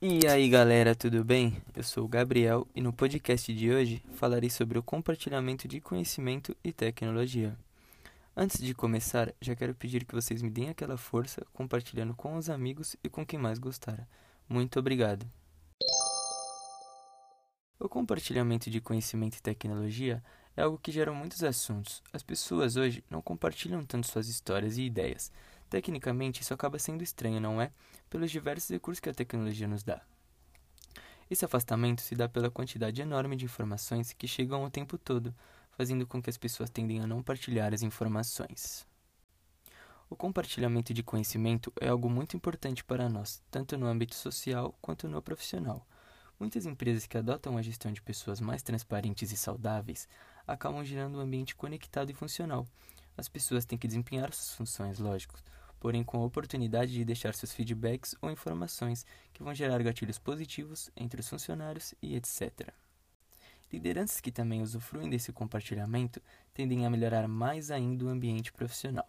E aí galera, tudo bem? Eu sou o Gabriel e no podcast de hoje falarei sobre o compartilhamento de conhecimento e tecnologia. Antes de começar, já quero pedir que vocês me deem aquela força compartilhando com os amigos e com quem mais gostar. Muito obrigado! O compartilhamento de conhecimento e tecnologia é algo que gera muitos assuntos. As pessoas hoje não compartilham tanto suas histórias e ideias. Tecnicamente, isso acaba sendo estranho, não é? Pelos diversos recursos que a tecnologia nos dá. Esse afastamento se dá pela quantidade enorme de informações que chegam o tempo todo, fazendo com que as pessoas tendem a não partilhar as informações. O compartilhamento de conhecimento é algo muito importante para nós, tanto no âmbito social quanto no profissional. Muitas empresas que adotam a gestão de pessoas mais transparentes e saudáveis acabam gerando um ambiente conectado e funcional. As pessoas têm que desempenhar suas funções, lógico, porém com a oportunidade de deixar seus feedbacks ou informações que vão gerar gatilhos positivos entre os funcionários e etc. Lideranças que também usufruem desse compartilhamento tendem a melhorar mais ainda o ambiente profissional.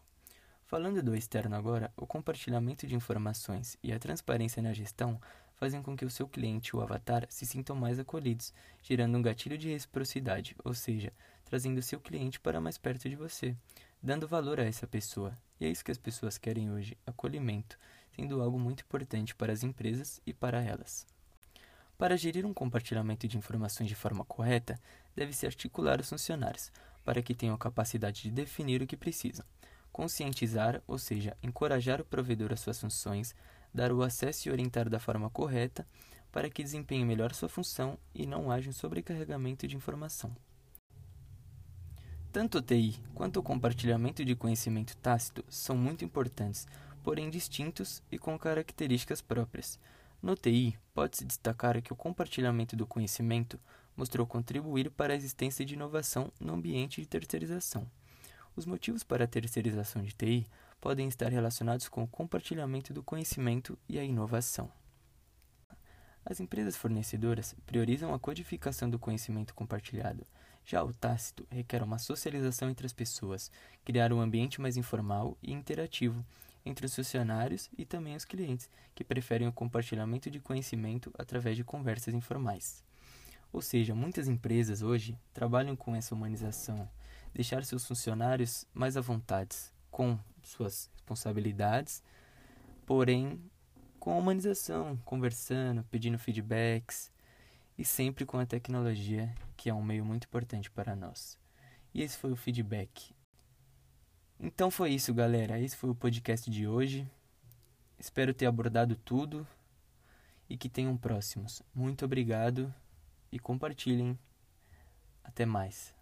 Falando do externo agora, o compartilhamento de informações e a transparência na gestão fazem com que o seu cliente ou avatar se sintam mais acolhidos, gerando um gatilho de reciprocidade, ou seja, trazendo o seu cliente para mais perto de você, dando valor a essa pessoa. E é isso que as pessoas querem hoje: acolhimento, sendo algo muito importante para as empresas e para elas. Para gerir um compartilhamento de informações de forma correta, deve-se articular os funcionários, para que tenham capacidade de definir o que precisam, conscientizar, ou seja, encorajar o provedor às suas funções, dar o acesso e orientar da forma correta para que desempenhe melhor sua função e não haja um sobrecarregamento de informação. Tanto o TI quanto o compartilhamento de conhecimento tácito são muito importantes, porém distintos e com características próprias. No TI, pode-se destacar que o compartilhamento do conhecimento mostrou contribuir para a existência de inovação no ambiente de terceirização. Os motivos para a terceirização de TI podem estar relacionados com o compartilhamento do conhecimento e a inovação. As empresas fornecedoras priorizam a codificação do conhecimento compartilhado. Já o tácito requer uma socialização entre as pessoas, criar um ambiente mais informal e interativo entre os funcionários e também os clientes, que preferem o compartilhamento de conhecimento através de conversas informais. Ou seja, muitas empresas hoje trabalham com essa humanização, deixar seus funcionários mais à vontade, com suas responsabilidades, porém com a humanização, conversando, pedindo feedbacks e sempre com a tecnologia, que é um meio muito importante para nós. E esse foi o feedback. Então foi isso, galera. Esse foi o podcast de hoje. Espero ter abordado tudo e que tenham próximos. Muito obrigado e compartilhem. Até mais.